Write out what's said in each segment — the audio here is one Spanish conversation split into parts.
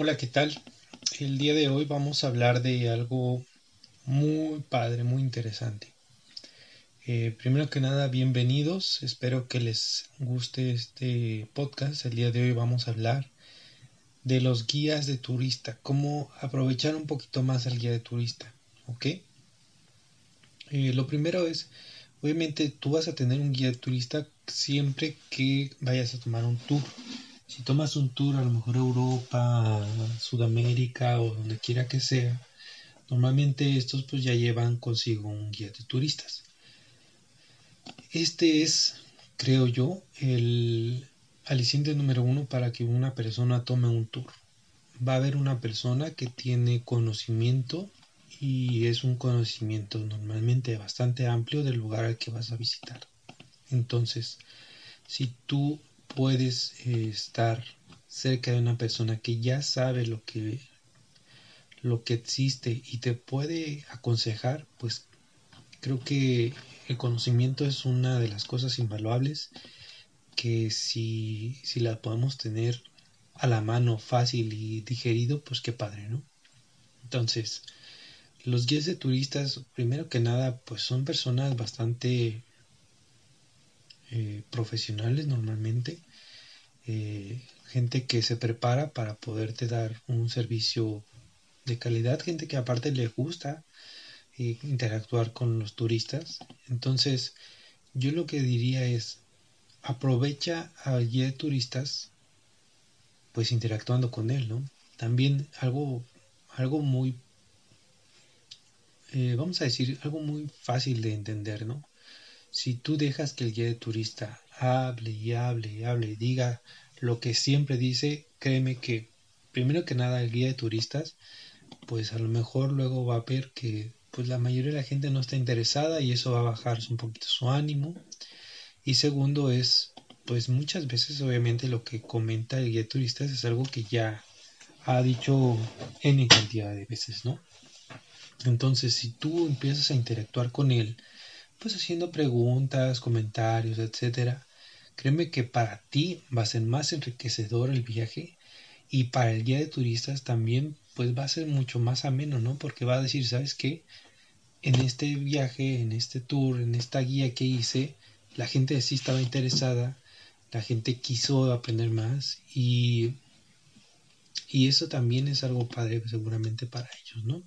Hola, ¿qué tal? El día de hoy vamos a hablar de algo muy padre, muy interesante. Eh, primero que nada, bienvenidos. Espero que les guste este podcast. El día de hoy vamos a hablar de los guías de turista, cómo aprovechar un poquito más al guía de turista, ¿ok? Eh, lo primero es, obviamente tú vas a tener un guía de turista siempre que vayas a tomar un tour si tomas un tour a lo mejor Europa, Sudamérica o donde quiera que sea, normalmente estos pues ya llevan consigo un guía de turistas. Este es, creo yo, el aliciente número uno para que una persona tome un tour. Va a haber una persona que tiene conocimiento y es un conocimiento normalmente bastante amplio del lugar al que vas a visitar. Entonces, si tú puedes eh, estar cerca de una persona que ya sabe lo que lo que existe y te puede aconsejar, pues creo que el conocimiento es una de las cosas invaluables que si, si la podemos tener a la mano fácil y digerido, pues qué padre, ¿no? Entonces, los guías de turistas, primero que nada, pues son personas bastante eh, profesionales normalmente, eh, gente que se prepara para poderte dar un servicio de calidad, gente que aparte le gusta eh, interactuar con los turistas. Entonces, yo lo que diría es, aprovecha al guía de turistas, pues interactuando con él, ¿no? También algo, algo muy, vamos a decir, algo muy fácil de entender, ¿no? Si tú dejas que el guía de turista hable y hable y hable y diga lo que siempre dice, créeme que primero que nada el guía de turistas, pues a lo mejor luego va a ver que pues la mayoría de la gente no está interesada y eso va a bajar un poquito su ánimo. Y segundo es, pues muchas veces obviamente lo que comenta el guía de turistas es algo que ya ha dicho en cantidad de veces, ¿no? Entonces, si tú empiezas a interactuar con él, pues haciendo preguntas, comentarios, etcétera. Créeme que para ti va a ser más enriquecedor el viaje y para el guía de turistas también pues va a ser mucho más ameno, ¿no? Porque va a decir, ¿sabes qué? En este viaje, en este tour, en esta guía que hice, la gente sí estaba interesada, la gente quiso aprender más y, y eso también es algo padre seguramente para ellos, ¿no?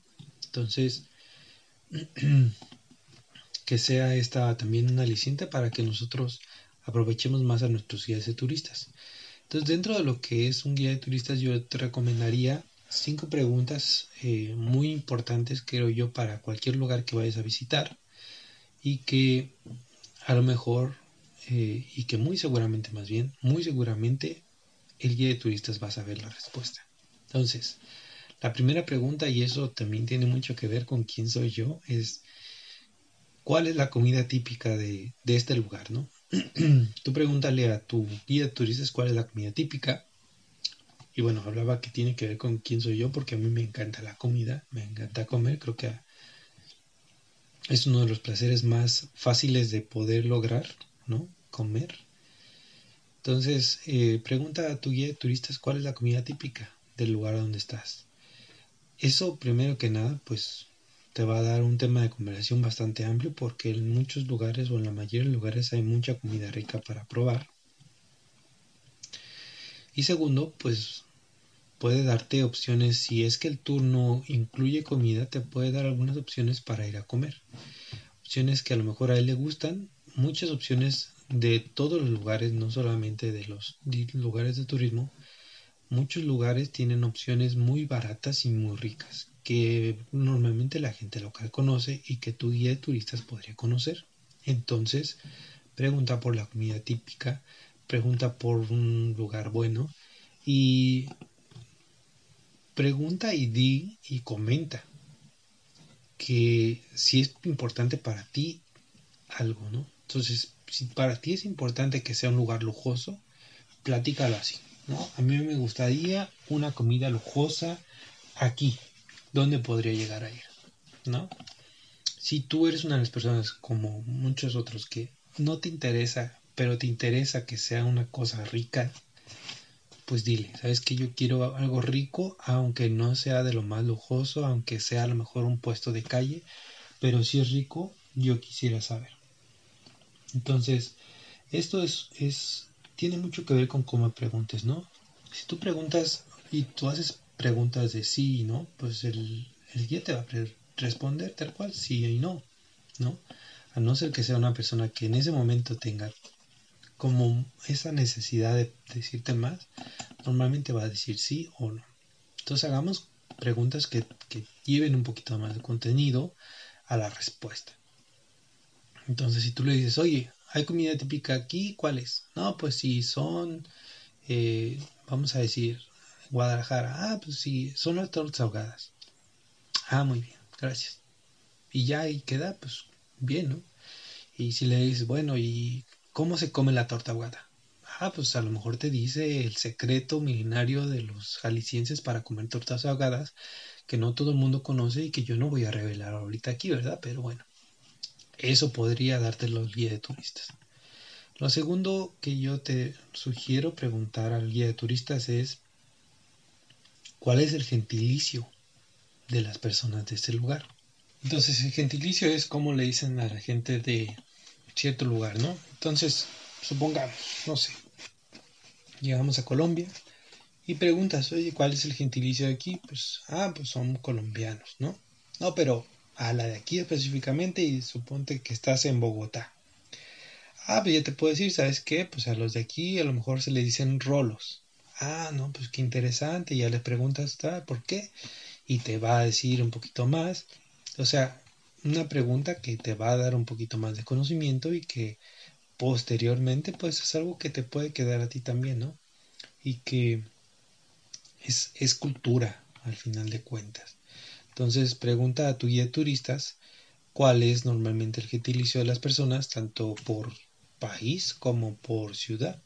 Entonces, que sea esta también una aliciente para que nosotros aprovechemos más a nuestros guías de turistas. Entonces, dentro de lo que es un guía de turistas, yo te recomendaría cinco preguntas eh, muy importantes, creo yo, para cualquier lugar que vayas a visitar y que a lo mejor, eh, y que muy seguramente más bien, muy seguramente el guía de turistas va a saber la respuesta. Entonces, la primera pregunta, y eso también tiene mucho que ver con quién soy yo, es cuál es la comida típica de, este lugar, ¿no? Tú pregúntale a tu guía de turistas cuál es la comida típica. Y bueno, hablaba que tiene que ver con quién soy yo, porque a mí me encanta la comida, me encanta comer, creo que es uno de los placeres más fáciles de poder lograr, ¿no? Comer. Entonces, eh, pregunta a tu guía de turistas cuál es la comida típica del lugar donde estás. Eso, primero que nada, pues te va a dar un tema de conversación bastante amplio porque en muchos lugares o en la mayoría de lugares hay mucha comida rica para probar. Y segundo, pues puede darte opciones, si es que el turno incluye comida, te puede dar algunas opciones para ir a comer. Opciones que a lo mejor a él le gustan, muchas opciones de todos los lugares, no solamente de los lugares de turismo. Muchos lugares tienen opciones muy baratas y muy ricas que normalmente la gente local conoce y que tu guía de turistas podría conocer. Entonces, pregunta por la comida típica, pregunta por un lugar bueno y pregunta y di y comenta que si es importante para ti algo, ¿no? Entonces, si para ti es importante que sea un lugar lujoso, platícalo así, ¿no? A mí me gustaría una comida lujosa aquí, dónde podría llegar a ir, ¿no? Si tú eres una de las personas como muchos otros que no te interesa, pero te interesa que sea una cosa rica, pues dile, sabes que yo quiero algo rico, aunque no sea de lo más lujoso, aunque sea a lo mejor un puesto de calle, pero si es rico, yo quisiera saber. Entonces, esto es, es, tiene mucho que ver con cómo preguntes, ¿no? Si tú preguntas y tú haces preguntas de sí y no, pues el, el guía te va a responder tal cual, sí y no, ¿no? A no ser que sea una persona que en ese momento tenga como esa necesidad de decirte más, normalmente va a decir sí o no. Entonces hagamos preguntas que, que lleven un poquito más de contenido a la respuesta. Entonces si tú le dices, oye, ¿hay comida típica aquí? ¿Cuál es? No, pues si son, eh, vamos a decir, Guadalajara. Ah, pues sí, son las tortas ahogadas. Ah, muy bien, gracias. Y ya ahí queda, pues bien, ¿no? Y si le dices, bueno, ¿y cómo se come la torta ahogada? Ah, pues a lo mejor te dice el secreto milenario de los jaliscienses para comer tortas ahogadas que no todo el mundo conoce y que yo no voy a revelar ahorita aquí, ¿verdad? Pero bueno, eso podría darte los guía de turistas. Lo segundo que yo te sugiero preguntar al guía de turistas es cuál es el gentilicio de las personas de este lugar. Entonces el gentilicio es como le dicen a la gente de cierto lugar, ¿no? Entonces, supongamos, no sé, llegamos a Colombia y preguntas, oye, ¿cuál es el gentilicio de aquí? Pues, ah, pues son colombianos, ¿no? No, pero a la de aquí específicamente y suponte que estás en Bogotá. Ah, pues ya te puedo decir, ¿sabes qué? Pues a los de aquí a lo mejor se le dicen rolos. Ah, no, pues qué interesante. Ya les preguntas, ah, ¿por qué? Y te va a decir un poquito más. O sea, una pregunta que te va a dar un poquito más de conocimiento y que posteriormente pues es algo que te puede quedar a ti también, ¿no? Y que es, es cultura al final de cuentas. Entonces pregunta a tu guía de turistas cuál es normalmente el gentilicio de las personas, tanto por país como por ciudad.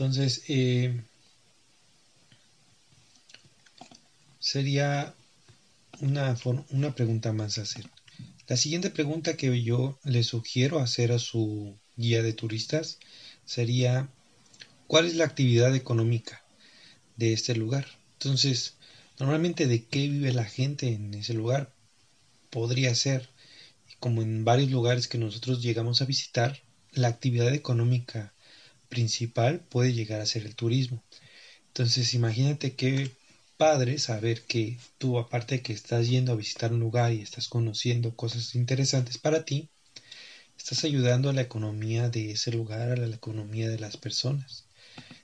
Entonces, eh, sería una, una pregunta más hacer. La siguiente pregunta que yo le sugiero hacer a su guía de turistas sería, ¿cuál es la actividad económica de este lugar? Entonces, normalmente de qué vive la gente en ese lugar podría ser, como en varios lugares que nosotros llegamos a visitar, la actividad económica principal puede llegar a ser el turismo. Entonces, imagínate qué padre saber que tú, aparte de que estás yendo a visitar un lugar y estás conociendo cosas interesantes para ti, estás ayudando a la economía de ese lugar, a la economía de las personas.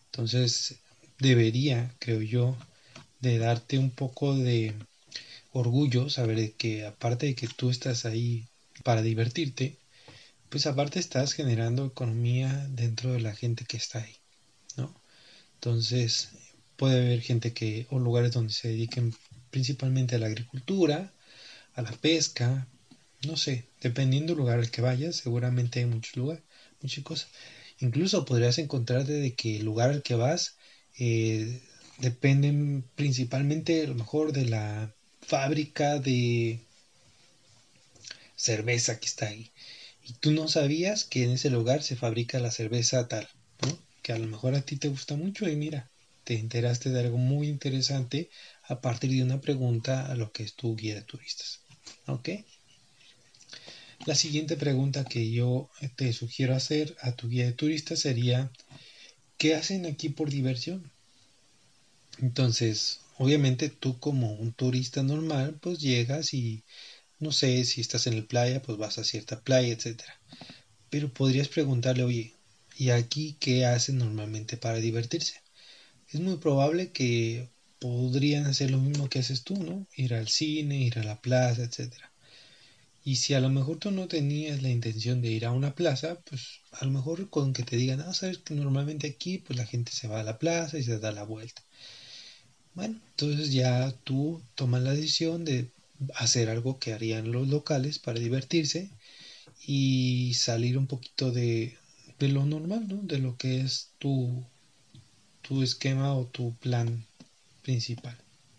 Entonces, debería, creo yo, de darte un poco de orgullo saber que aparte de que tú estás ahí para divertirte, pues aparte estás generando economía dentro de la gente que está ahí, ¿no? Entonces, puede haber gente que, o lugares donde se dediquen principalmente a la agricultura, a la pesca, no sé, dependiendo del lugar al que vayas, seguramente hay muchos lugares, muchas cosas. Incluso podrías encontrarte de que el lugar al que vas eh, dependen principalmente a lo mejor de la fábrica de cerveza que está ahí. Y tú no sabías que en ese lugar se fabrica la cerveza tal. Que a lo mejor a ti te gusta mucho y mira, te enteraste de algo muy interesante a partir de una pregunta a lo que es tu guía de turistas. ¿Ok? La siguiente pregunta que yo te sugiero hacer a tu guía de turistas sería, ¿qué hacen aquí por diversión? Entonces, obviamente tú como un turista normal, pues llegas y no sé si estás en la playa, pues vas a cierta playa, etcétera. Pero podrías preguntarle, oye, ¿y aquí qué hacen normalmente para divertirse? es muy probable que podrían hacer lo mismo que haces tú, ¿no? Ir al cine, ir a la plaza, etc. Y si a lo mejor tú no tenías la intención de ir a una plaza, pues a lo mejor con que te digan, ah, sabes que normalmente aquí pues la gente se va a la plaza y se da la vuelta. Bueno, entonces ya tú tomas la decisión de hacer algo que harían los locales para divertirse y salir un poquito de, de lo normal, ¿no? De lo que es tu tu esquema o tu plan principal?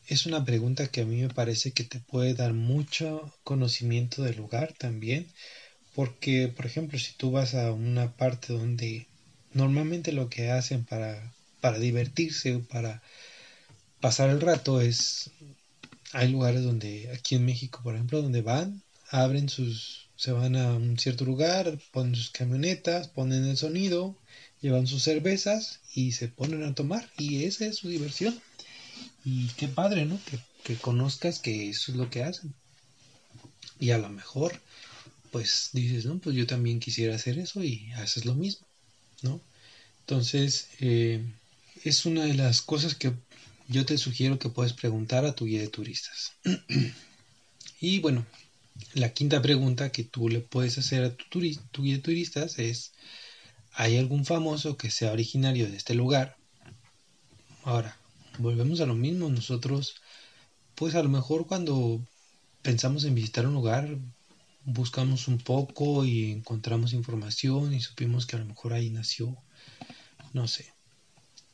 Es una pregunta que a mí me parece que te puede dar mucho conocimiento del lugar también, Porque, por ejemplo, si tú vas a una parte donde normalmente lo que hacen para, para divertirse o para pasar el rato es hay lugares donde aquí en México por ejemplo donde van abren sus se van a un cierto lugar ponen sus camionetas ponen el sonido llevan sus cervezas y se ponen a tomar. Y esa es su diversión. Y qué padre no que, que conozcas que eso es lo que hacen. Y a lo mejor pues dices no pues yo también quisiera hacer eso y haces lo mismo no entonces eh, es una de las cosas que yo te sugiero que puedes preguntar a tu guía de turistas. y bueno, la quinta pregunta que tú le puedes hacer a tu, guía de turistas es, ¿hay algún famoso que sea originario de este lugar? Ahora, volvemos a lo mismo, nosotros, pues a lo mejor cuando pensamos en visitar un lugar, buscamos un poco y encontramos información y supimos que a lo mejor ahí nació, no sé,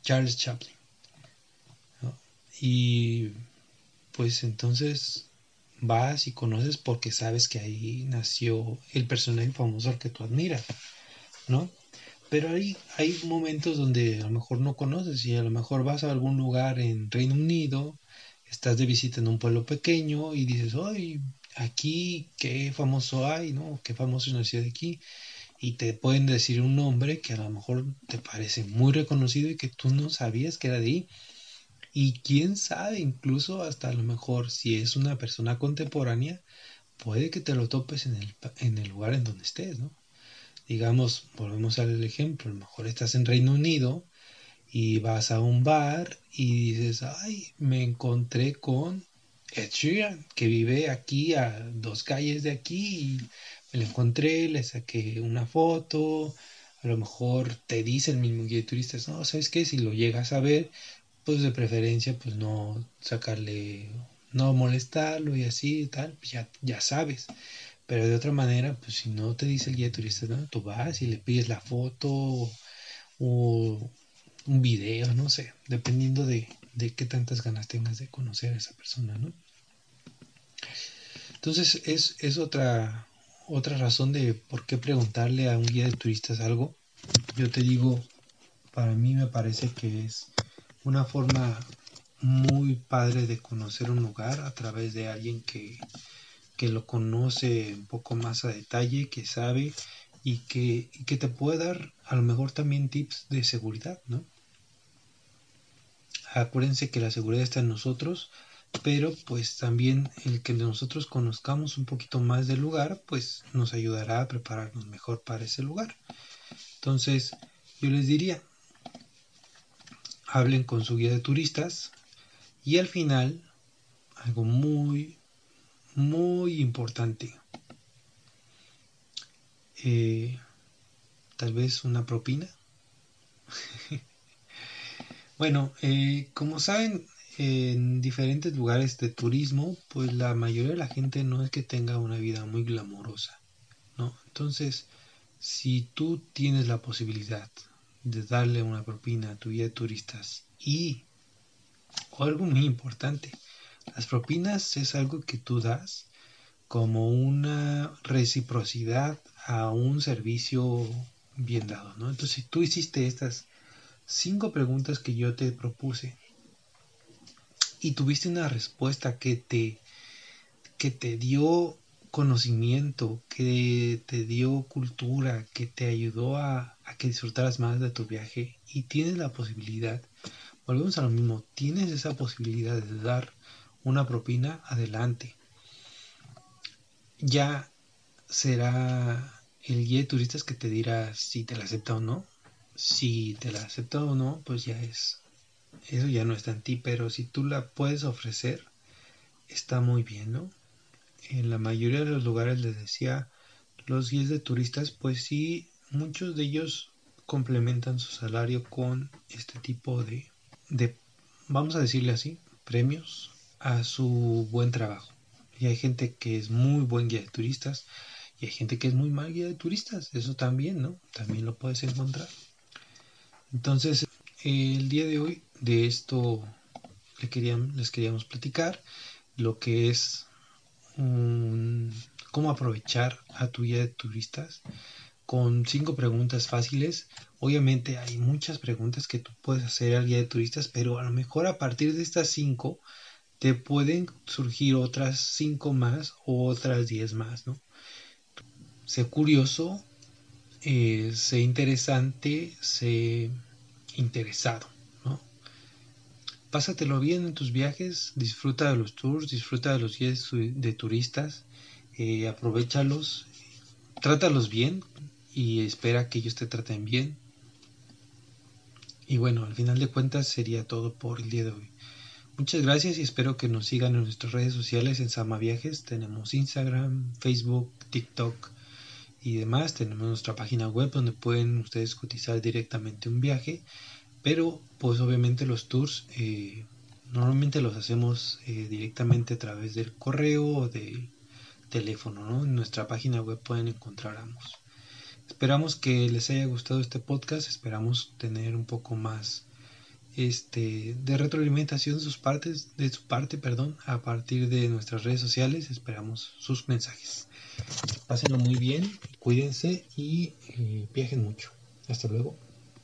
Charles Chaplin. Y pues entonces vas y conoces porque sabes que ahí nació el personaje famoso al que tú admiras, ¿no? Pero hay, hay momentos donde a lo mejor no conoces y a lo mejor vas a algún lugar en Reino Unido, estás de visita en un pueblo pequeño y dices, ¡ay! Aquí, qué famoso hay, ¿no? Qué famoso nació de aquí. Y te pueden decir un nombre que a lo mejor te parece muy reconocido y que tú no sabías que era de ahí. Y quién sabe, incluso hasta a lo mejor si es una persona contemporánea, puede que te lo topes en el, en el lugar en donde estés, ¿no? Digamos, volvemos al ejemplo, a lo mejor estás en Reino Unido y vas a un bar y dices, ay, me encontré con Ed Sheeran, que vive aquí a dos calles de aquí me lo encontré, le saqué una foto, a lo mejor te dice el mismo guía de turistas, no, ¿sabes qué? Si lo llegas a ver, pues de preferencia pues no sacarle, no molestarlo y así y tal, pues ya, ya sabes. Pero de otra manera, pues si no te dice el guía de turistas, ¿no? tú vas y le pides la foto o un video, no sé, dependiendo de, de qué tantas ganas tengas de conocer a esa persona, ¿no? Entonces es, es otra, otra razón de por qué preguntarle a un guía de turistas algo. Yo te digo, para mí me parece que es una forma muy padre de conocer un lugar a través de alguien que, que lo conoce un poco más a detalle, que sabe y que, que te puede dar a lo mejor también tips de seguridad, ¿no? Acuérdense que la seguridad está en nosotros, pero pues también el que nosotros conozcamos un poquito más del lugar, pues nos ayudará a prepararnos mejor para ese lugar. Entonces, yo les diría, hablen con su guía de turistas y al final, algo muy, muy importante, eh, tal vez una propina. bueno, eh, como saben, en diferentes lugares de turismo, pues la mayoría de la gente no es que tenga una vida muy glamorosa, ¿no? Entonces, si tú tienes la posibilidad de darle una propina a tu guía de turistas y algo muy importante, las propinas es algo que tú das como una reciprocidad a un servicio bien dado, ¿no? Entonces, si tú hiciste estas cinco preguntas que yo te propuse y tuviste una respuesta que te que te dio conocimiento, que te dio cultura, que te ayudó a, a que disfrutaras más de tu viaje y tienes la posibilidad, volvemos a lo mismo, tienes esa posibilidad de dar una propina adelante. Ya será el guía de turistas que te dirá si te la acepta o no. Si te la acepta o no, pues ya es. Eso ya no está en ti, pero si tú la puedes ofrecer, está muy bien, ¿no? En la mayoría de los lugares les decía, los guías de turistas, pues sí muchos de ellos complementan su salario con este tipo de, de, vamos a decirle así, premios a su buen trabajo. Y hay gente que es muy buen guía de turistas y hay gente que es muy mal guía de turistas. Eso también, ¿no? También lo puedes encontrar. Entonces, el día de hoy de esto les queríamos platicar lo que es cómo aprovechar a tu guía de turistas con cinco preguntas fáciles. Obviamente hay muchas preguntas que tú puedes hacer al guía de turistas, pero a lo mejor a partir de estas cinco te pueden surgir otras cinco más o otras diez más, ¿no? Sé curioso, eh, sé interesante, sé interesado, ¿no? Pásatelo bien en tus viajes, disfruta de los tours, disfruta de los guías de turistas, eh, aprovechalos, trátalos bien y espera que ellos te traten bien. Y bueno, al final de cuentas sería todo por el día de hoy. Muchas gracias y espero que nos sigan en nuestras redes sociales en Sama Viajes. Tenemos Instagram, Facebook, TikTok y demás. Tenemos nuestra página web donde pueden ustedes cotizar directamente un viaje. Pero pues obviamente los tours eh, normalmente los hacemos eh, directamente a través del correo o del teléfono. En nuestra página web pueden encontrar ambos. Esperamos que les haya gustado este podcast. Esperamos tener un poco más este, de retroalimentación de sus partes, de su parte, perdón, a partir de nuestras redes sociales. Esperamos sus mensajes. Pásenlo muy bien, cuídense y eh, viajen mucho. Hasta luego.